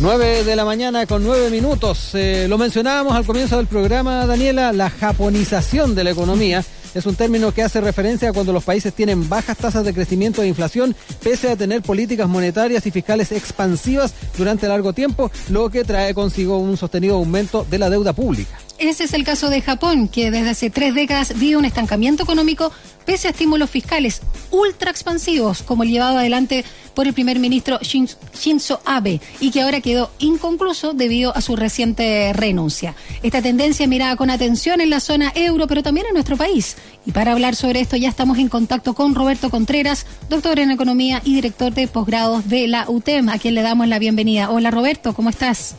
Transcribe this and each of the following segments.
9 de la mañana con 9 minutos. Eh, lo mencionábamos al comienzo del programa, Daniela, la japonización de la economía. Es un término que hace referencia a cuando los países tienen bajas tasas de crecimiento e inflación, pese a tener políticas monetarias y fiscales expansivas durante largo tiempo, lo que trae consigo un sostenido aumento de la deuda pública. Ese es el caso de Japón, que desde hace tres décadas vive un estancamiento económico pese a estímulos fiscales ultra expansivos, como el llevado adelante por el primer ministro Shinzo Abe, y que ahora quedó inconcluso debido a su reciente renuncia. Esta tendencia mirada con atención en la zona euro, pero también en nuestro país. Y para hablar sobre esto ya estamos en contacto con Roberto Contreras, doctor en economía y director de posgrados de la UTEM, a quien le damos la bienvenida. Hola Roberto, ¿cómo estás?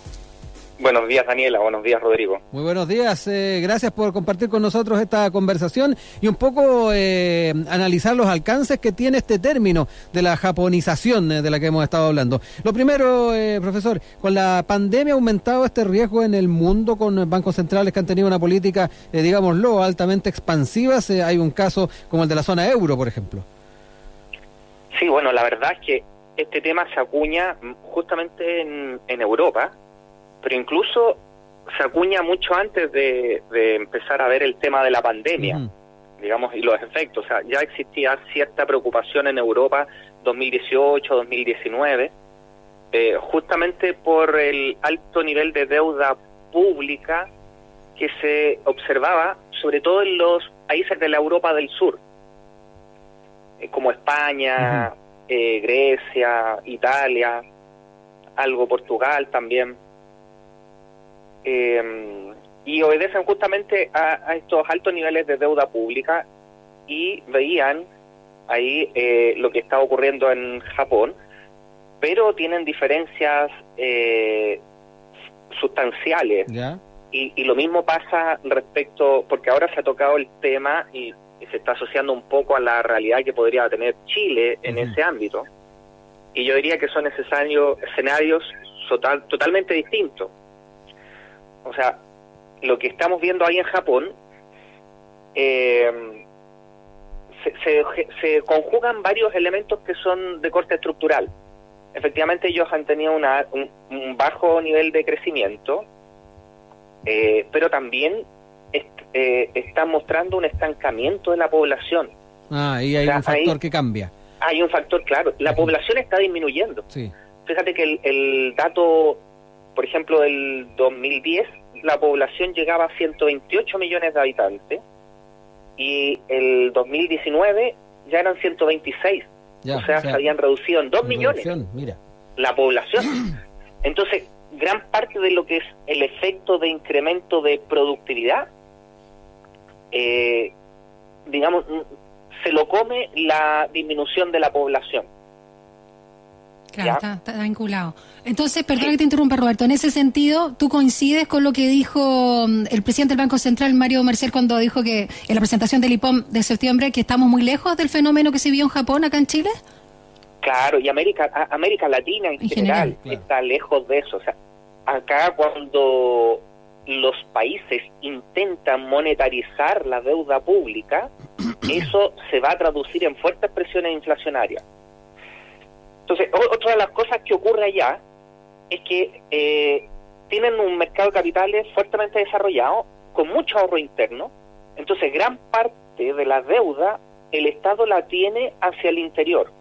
Buenos días, Daniela. Buenos días, Rodrigo. Muy buenos días. Eh, gracias por compartir con nosotros esta conversación y un poco eh, analizar los alcances que tiene este término de la japonización eh, de la que hemos estado hablando. Lo primero, profesor, con la pandemia ha aumentado este riesgo en el mundo con bancos centrales que han tenido una política, digámoslo, altamente expansiva. hay un caso como el de la zona euro, por ejemplo. Sí, bueno, la verdad es que este tema se acuña justamente en, en Europa pero incluso se acuña mucho antes de, empezar a ver el tema de la pandemia, digamos, y los efectos. O sea, ya existía cierta preocupación en Europa 2018, 2019, eh, justamente por el alto nivel de deuda pública que se observaba, sobre todo en los países de la Europa del Sur, eh, como España, eh, Grecia, Italia, algo Portugal también eh, y obedecen justamente a, estos altos niveles de deuda pública y veían ahí eh, lo que está ocurriendo en Japón, pero tienen diferencias eh, sustanciales. Y, y, lo mismo pasa respecto, porque ahora se ha tocado el tema y, se está asociando un poco a la realidad que podría tener Chile en ese ámbito. Y yo diría que son necesarios escenarios total, totalmente distintos o sea, lo que estamos viendo ahí en Japón, eh, se, conjugan varios elementos que son de corte estructural. Efectivamente, ellos han tenido una, un, bajo nivel de crecimiento, eh, pero también eh, están mostrando un estancamiento de la población. Ah, y hay un factor que cambia. Hay un factor, claro. La población está disminuyendo. Fíjate que el, el dato por ejemplo, del 2010 la población llegaba a 128 millones de habitantes y el 2019 ya eran 126. o, sea, se habían reducido en 2 millones mira. la población. Entonces, gran parte de lo que es el efecto de incremento de productividad, eh, digamos, se lo come la disminución de la población. Claro, está, vinculado. Entonces, perdón que te interrumpa, Roberto. En ese sentido, ¿tú coincides con lo que dijo mm, el presidente del Banco Central, Mario Mercier, cuando dijo que en la presentación del IPOM de septiembre que estamos muy lejos del fenómeno que se vio en Japón, acá en Chile? Claro, y América, América Latina en, general, está lejos de eso. O sea, acá cuando los países intentan monetarizar la deuda pública, eso se va a traducir en fuertes presiones inflacionarias. Entonces, otra de las cosas que ocurre allá es que eh, tienen un mercado de capitales fuertemente desarrollado, con mucho ahorro interno. Entonces, gran parte de la deuda el Estado la tiene hacia el interior.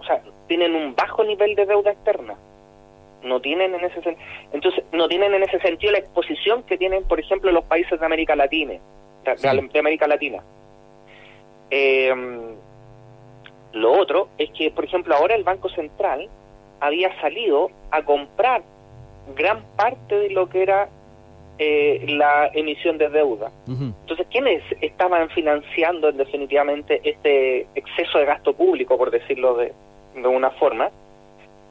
O sea, tienen un bajo nivel de deuda externa. No tienen en ese entonces no tienen en ese sentido la exposición que tienen, por ejemplo, los países de América Latina, de, América Latina. Eh, lo otro es que, por ejemplo, ahora el Banco Central había salido a comprar gran parte de lo que era eh, la emisión de deuda. Entonces, ¿quiénes estaban financiando definitivamente este exceso de gasto público, por decirlo de, de una forma?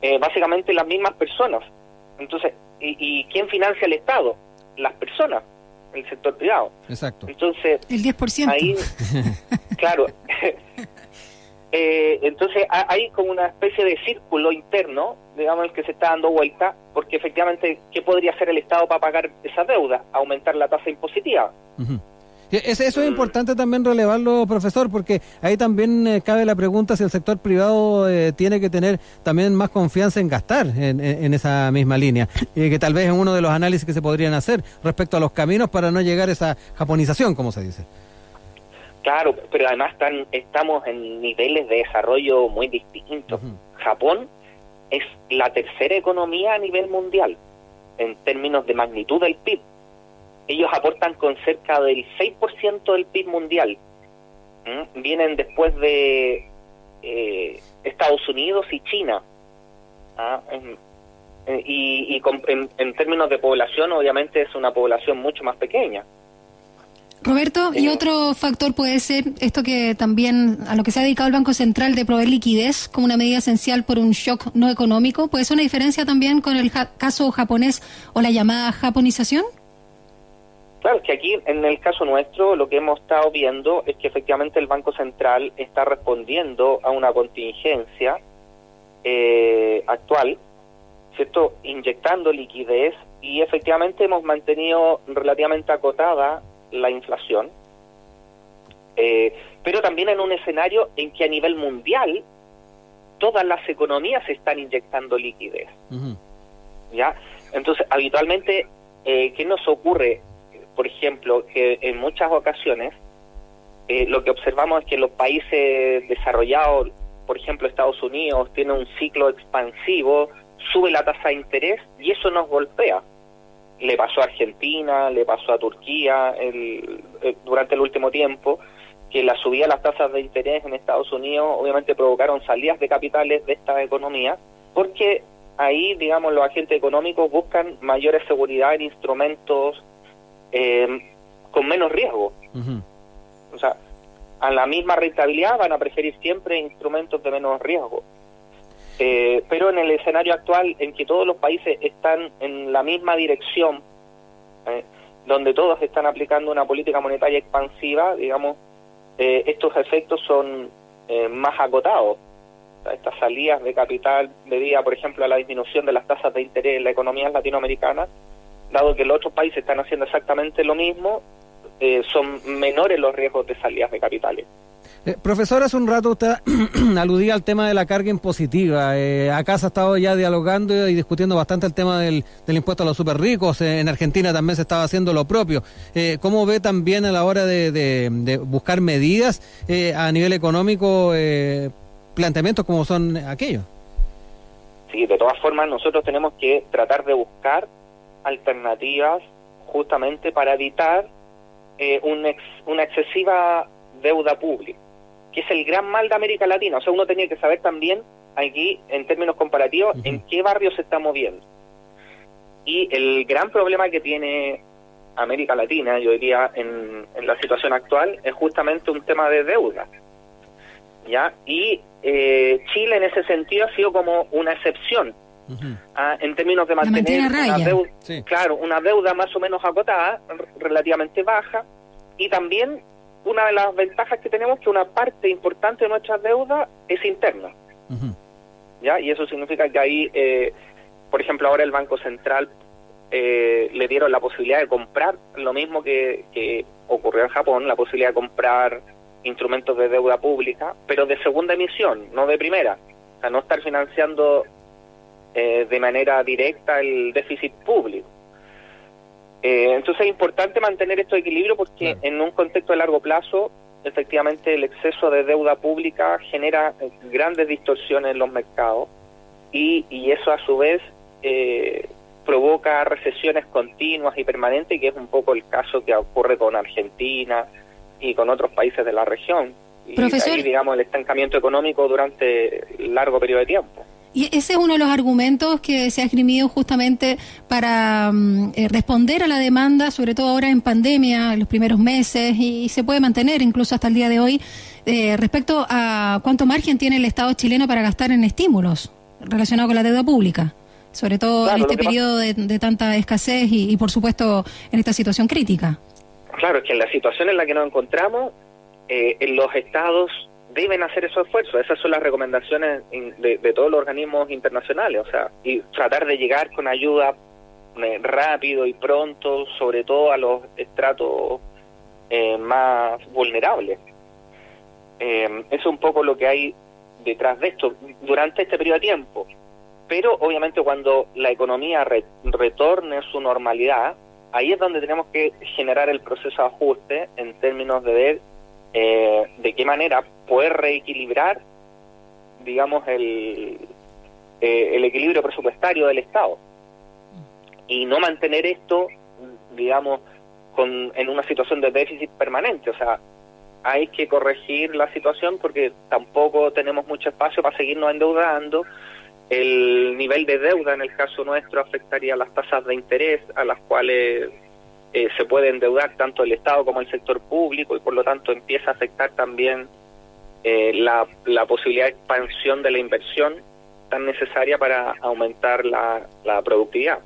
Eh, básicamente las mismas personas. Entonces, ¿y, ¿y quién financia el Estado? Las personas, el sector privado. Exacto. Entonces, el 10%. Ahí, claro. Eh, entonces hay como una especie de círculo interno, digamos, el que se está dando vuelta, porque efectivamente, ¿qué podría hacer el Estado para pagar esa deuda? Aumentar la tasa impositiva. Eso es importante también relevarlo, profesor, porque ahí también eh, cabe la pregunta si el sector privado eh, tiene que tener también más confianza en gastar en, esa misma línea, y que tal vez es uno de los análisis que se podrían hacer respecto a los caminos para no llegar a esa japonización, como se dice. Claro, pero además están, estamos en niveles de desarrollo muy distintos. Japón es la tercera economía a nivel mundial en términos de magnitud del PIB ellos aportan con cerca del 6% del PIB mundial. Vienen después de eh, Estados Unidos y China. ¿ah? y, en, términos de población, obviamente es una población mucho más pequeña. Roberto, y otro factor puede ser esto que también a lo que se ha dedicado el Banco Central de proveer liquidez como una medida esencial por un shock no económico. ¿Puede ser una diferencia también con el caso japonés o la llamada japonización? Claro, que aquí en el caso nuestro lo que hemos estado viendo es que efectivamente el Banco Central está respondiendo a una contingencia eh, actual, ¿cierto? Inyectando liquidez y efectivamente hemos mantenido relativamente acotada la inflación, eh, pero también en un escenario en que a nivel mundial todas las economías están inyectando liquidez. ¿Ya? Entonces, habitualmente, eh, ¿qué nos ocurre? por ejemplo, que en muchas ocasiones eh, lo que observamos es que los países desarrollados, por ejemplo Estados Unidos, tiene un ciclo expansivo, sube la tasa de interés y eso nos golpea. Le pasó a Argentina, le pasó a Turquía el, eh, durante el último tiempo, que la subida de las tasas de interés en Estados Unidos obviamente provocaron salidas de capitales de esta economía, porque ahí, digamos, los agentes económicos buscan mayores seguridad en instrumentos eh, con menos riesgo. O sea, a la misma rentabilidad van a preferir siempre instrumentos de menos riesgo. Eh, pero en el escenario actual, en que todos los países están en la misma dirección, eh, donde todos están aplicando una política monetaria expansiva, digamos, estos efectos son más acotados. estas salidas de capital debido, por ejemplo, a la disminución de las tasas de interés en la economía latinoamericana, dado que los otros países están haciendo exactamente lo mismo, eh, son menores los riesgos de salidas de capitales. Eh, profesor, hace un rato usted aludía al tema de la carga impositiva. Eh, acá se ha estado ya dialogando y discutiendo bastante el tema del, impuesto a los super ricos. en Argentina también se estaba haciendo lo propio. ¿Cómo ve también a la hora de, buscar medidas a nivel económico planteamientos como son aquellos? Sí, de todas formas nosotros tenemos que tratar de buscar alternativas justamente para evitar eh, una excesiva deuda pública, que es el gran mal de América Latina. O sea, uno tenía que saber también aquí, en términos comparativos, en qué barrio se está moviendo. Y el gran problema que tiene América Latina, yo diría, en, la situación actual, es justamente un tema de deuda. ¿Ya? Y eh, Chile en ese sentido ha sido como una excepción Ah, en términos de mantener una deuda, claro, una deuda más o menos acotada, relativamente baja, y también una de las ventajas que tenemos es que una parte importante de nuestra deuda es interna. ¿Ya? Y eso significa que ahí, eh, por ejemplo, ahora el Banco Central eh, le dieron la posibilidad de comprar lo mismo que, que ocurrió en Japón, la posibilidad de comprar instrumentos de deuda pública, pero de segunda emisión, no de primera. O sea, no estar financiando eh, de manera directa el déficit público. Eh, entonces es importante mantener este equilibrio porque en un contexto de largo plazo, efectivamente el exceso de deuda pública genera eh, grandes distorsiones en los mercados y, y eso a su vez provoca recesiones continuas y permanentes, que es un poco el caso que ocurre con Argentina y con otros países de la región. Y ahí, digamos, el estancamiento económico durante largo periodo de tiempo. Y ese es uno de los argumentos que se ha esgrimido justamente para mm, eh, responder a la demanda, sobre todo ahora en pandemia, en los primeros meses, y, se puede mantener incluso hasta el día de hoy, eh, respecto a cuánto margen tiene el Estado chileno para gastar en estímulos relacionados con la deuda pública, sobre todo en este periodo de, tanta escasez y, por supuesto, en esta situación crítica. Claro, es que en la situación en la que nos encontramos, eh, en los estados deben hacer esos esfuerzos. Esas son las recomendaciones de, todos los organismos internacionales, o sea, y tratar de llegar con ayuda eh, rápido y pronto, sobre todo a los estratos eh, más vulnerables. Eh, es un poco lo que hay detrás de esto durante este periodo de tiempo. Pero obviamente cuando la economía retorne a su normalidad, ahí es donde tenemos que generar el proceso de ajuste en términos de ver eh, de qué manera poder reequilibrar, digamos, el, eh, el equilibrio presupuestario del Estado y no mantener esto, digamos, con, en una situación de déficit permanente. O sea, hay que corregir la situación porque tampoco tenemos mucho espacio para seguirnos endeudando. El nivel de deuda en el caso nuestro afectaría las tasas de interés a las cuales eh, se puede endeudar tanto el Estado como el sector público y por lo tanto empieza a afectar también eh, la, la posibilidad de expansión de la inversión tan necesaria para aumentar la, la productividad.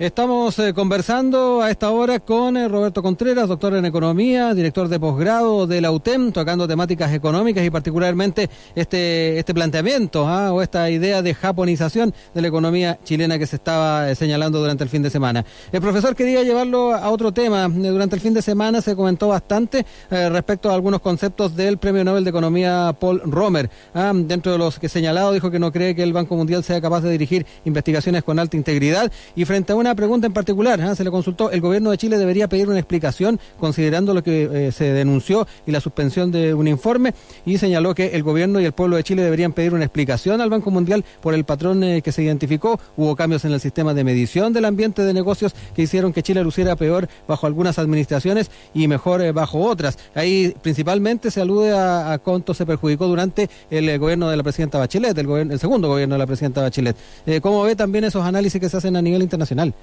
Estamos eh, conversando a esta hora con eh, Roberto Contreras, doctor en economía, director de posgrado de la UTEM, tocando temáticas económicas y particularmente este este planteamiento ¿ah? o esta idea de japonización de la economía chilena que se estaba eh, señalando durante el fin de semana. El profesor quería llevarlo a otro tema. Durante el fin de semana se comentó bastante respecto a algunos conceptos del Premio Nobel de Economía Paul Romer. ¿ah? Dentro de los que señalado dijo que no cree que el Banco Mundial sea capaz de dirigir investigaciones con alta integridad y frente a una pregunta en particular, ¿ah? se le consultó, el gobierno de Chile debería pedir una explicación considerando lo que eh, se denunció y la suspensión de un informe y señaló que el gobierno y el pueblo de Chile deberían pedir una explicación al Banco Mundial por el patrón eh, que se identificó. Hubo cambios en el sistema de medición del ambiente de negocios que hicieron que Chile luciera peor bajo algunas administraciones y mejor eh, bajo otras. Ahí principalmente se alude a, cuánto se perjudicó durante el gobierno de la presidenta Bachelet, el, el segundo gobierno de la presidenta Bachelet. ¿Cómo ve también esos análisis que se hacen a nivel internacional?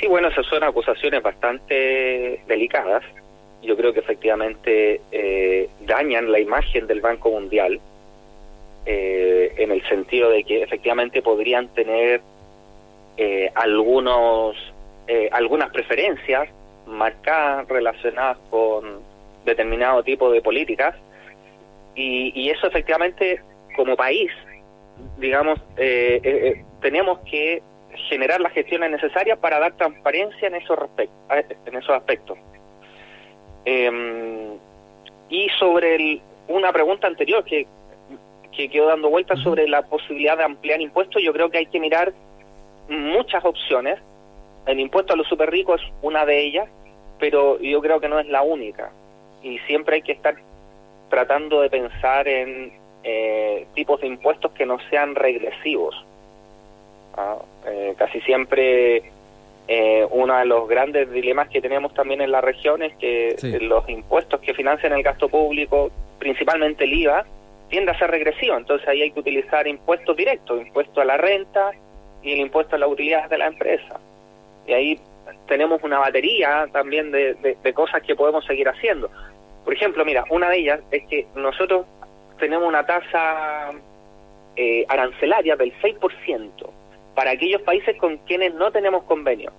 Sí, bueno, esas son acusaciones bastante delicadas. Yo creo que efectivamente eh, dañan la imagen del Banco Mundial eh, en el sentido de que efectivamente podrían tener eh, algunos algunas preferencias marcadas relacionadas con determinado tipo de políticas y, y eso efectivamente como país digamos tenemos que generar las gestiones necesarias para dar transparencia en esos, en esos aspectos. Em, y sobre el, una pregunta anterior que, que quedó dando vueltas sobre la posibilidad de ampliar impuestos, yo creo que hay que mirar muchas opciones. El impuesto a los super ricos es una de ellas, pero yo creo que no es la única. Y siempre hay que estar tratando de pensar en eh, tipos de impuestos que no sean regresivos ¿ah? Eh, casi siempre eh, uno de los grandes dilemas que tenemos también en la región es que los impuestos que financian el gasto público, principalmente el IVA, tiende a ser regresivo. Entonces ahí hay que utilizar impuestos directos, impuesto a la renta y el impuesto a la utilidad de la empresa. Y ahí tenemos una batería también de, cosas que podemos seguir haciendo. Por ejemplo, mira, una de ellas es que nosotros tenemos una tasa eh, arancelaria del 6% para aquellos países con quienes no tenemos convenio.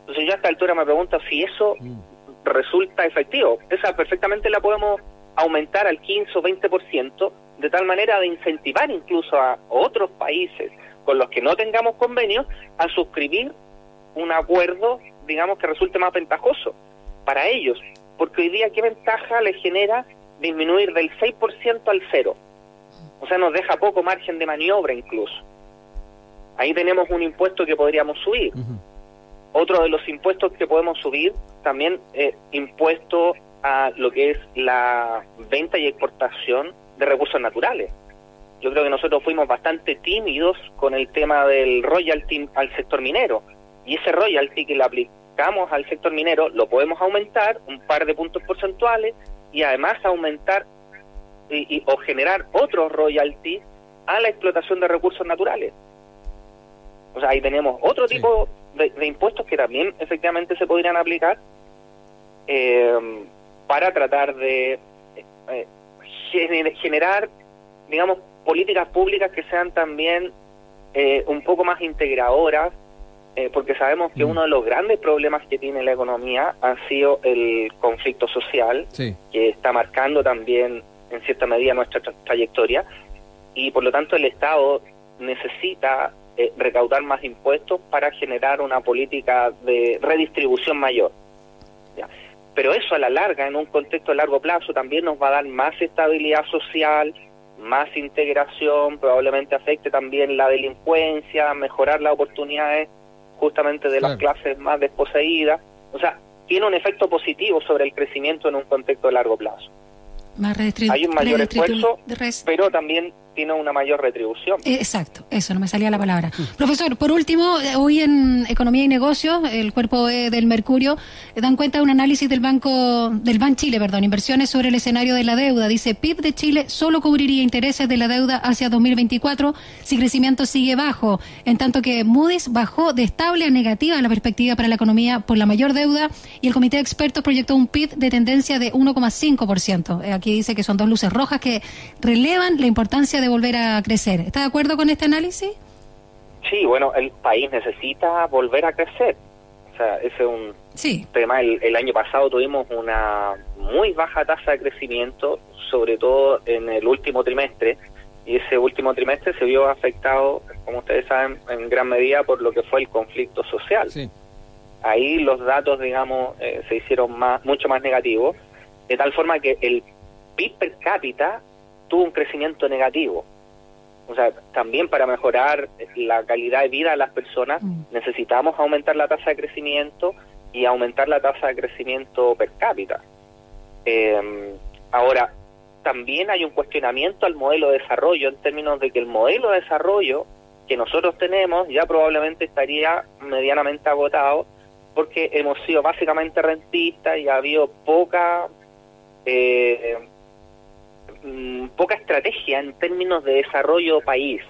Entonces yo a esta altura me pregunto si eso mm. resulta efectivo. Esa perfectamente la podemos aumentar al 15 o 20%, de tal manera de incentivar incluso a otros países con los que no tengamos convenio a suscribir un acuerdo, digamos, que resulte más ventajoso para ellos. Porque hoy día, ¿qué ventaja les genera disminuir del 6% al cero? O sea, nos deja poco margen de maniobra incluso. Ahí tenemos un impuesto que podríamos subir. Otro de los impuestos que podemos subir también es impuesto a lo que es la venta y exportación de recursos naturales. Yo creo que nosotros fuimos bastante tímidos con el tema del royalty al sector minero. Y ese royalty que le aplicamos al sector minero lo podemos aumentar un par de puntos porcentuales y además aumentar y, o generar otros royalties a la explotación de recursos naturales. O sea, ahí tenemos otro tipo de, impuestos que también efectivamente se podrían aplicar eh, para tratar de eh, generar, digamos, políticas públicas que sean también eh, un poco más integradoras, porque sabemos que mm. uno de los grandes problemas que tiene la economía ha sido el conflicto social, que está marcando también en cierta medida nuestra trayectoria, y por lo tanto el Estado necesita eh, recaudar más impuestos para generar una política de redistribución mayor. pero eso a la larga, en un contexto a largo plazo, también nos va a dar más estabilidad social, más integración, probablemente afecte también la delincuencia, mejorar las oportunidades justamente de las clases más desposeídas. O sea, tiene un efecto positivo sobre el crecimiento en un contexto a largo plazo. Hay un mayor esfuerzo, pero también tiene una mayor retribución. Eh, exacto, eso, no me salía la palabra. Profesor, por último, eh, hoy en Economía y Negocios, el cuerpo del Mercurio, eh, dan cuenta de un análisis del Banco, del Ban Chile, perdón, inversiones sobre el escenario de la deuda. Dice, PIB de Chile solo cubriría intereses de la deuda hacia 2024 si crecimiento sigue bajo, en tanto que Moody's bajó de estable a negativa la perspectiva para la economía por la mayor deuda y el comité de expertos proyectó un PIB de tendencia de 1,5%. Aquí dice que son dos luces rojas que relevan la importancia de volver a crecer. ¿Está de acuerdo con este análisis? Sí, bueno, el país necesita volver a crecer. O sea, ese es un tema. El, año pasado tuvimos una muy baja tasa de crecimiento, sobre todo en el último trimestre, y ese último trimestre se vio afectado, como ustedes saben, en gran medida por lo que fue el conflicto social. Ahí los datos, digamos, eh, se hicieron más, mucho más negativos, de tal forma que el PIB per cápita tuvo un crecimiento negativo. O sea, también para mejorar la calidad de vida de las personas mm. necesitamos aumentar la tasa de crecimiento y aumentar la tasa de crecimiento per cápita. Em, ahora, también hay un cuestionamiento al modelo de desarrollo en términos de que el modelo de desarrollo que nosotros tenemos ya probablemente estaría medianamente agotado porque hemos sido básicamente rentistas y ha habido poca eh, Mm, poca estrategia en términos de desarrollo país.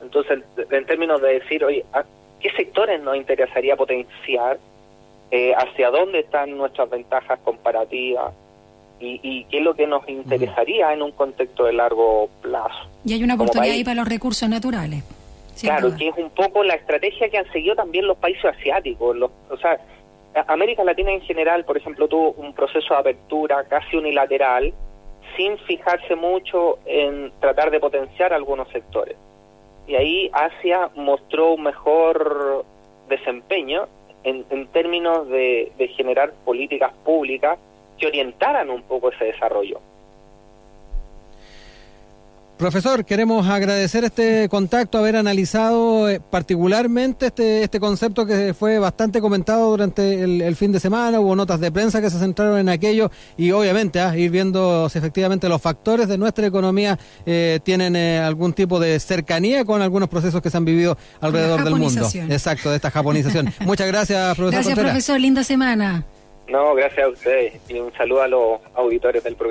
Entonces, en términos de decir, oye, ¿qué sectores nos interesaría potenciar? Eh, ¿Hacia dónde están nuestras ventajas comparativas? Y, qué es lo que nos interesaría en un contexto de largo plazo. Y hay una oportunidad ahí para los recursos naturales. Claro, que es un poco la estrategia que han seguido también los países asiáticos. Los, o sea, América Latina en general, por ejemplo, tuvo un proceso de apertura casi unilateral sin fijarse mucho en tratar de potenciar algunos sectores. Y ahí Asia mostró un mejor desempeño en, términos de generar políticas públicas que orientaran un poco ese desarrollo. Profesor, queremos agradecer este contacto, haber analizado eh, particularmente este, este concepto que fue bastante comentado durante el, fin de semana, hubo notas de prensa que se centraron en aquello y obviamente ah, ir viendo si efectivamente los factores de nuestra economía eh, tienen eh, algún tipo de cercanía con algunos procesos que se han vivido alrededor del mundo. Exacto, de esta japonización. Muchas gracias, profesor. Gracias, profesor. Linda semana. No, gracias a ustedes y un saludo a los auditores del programa.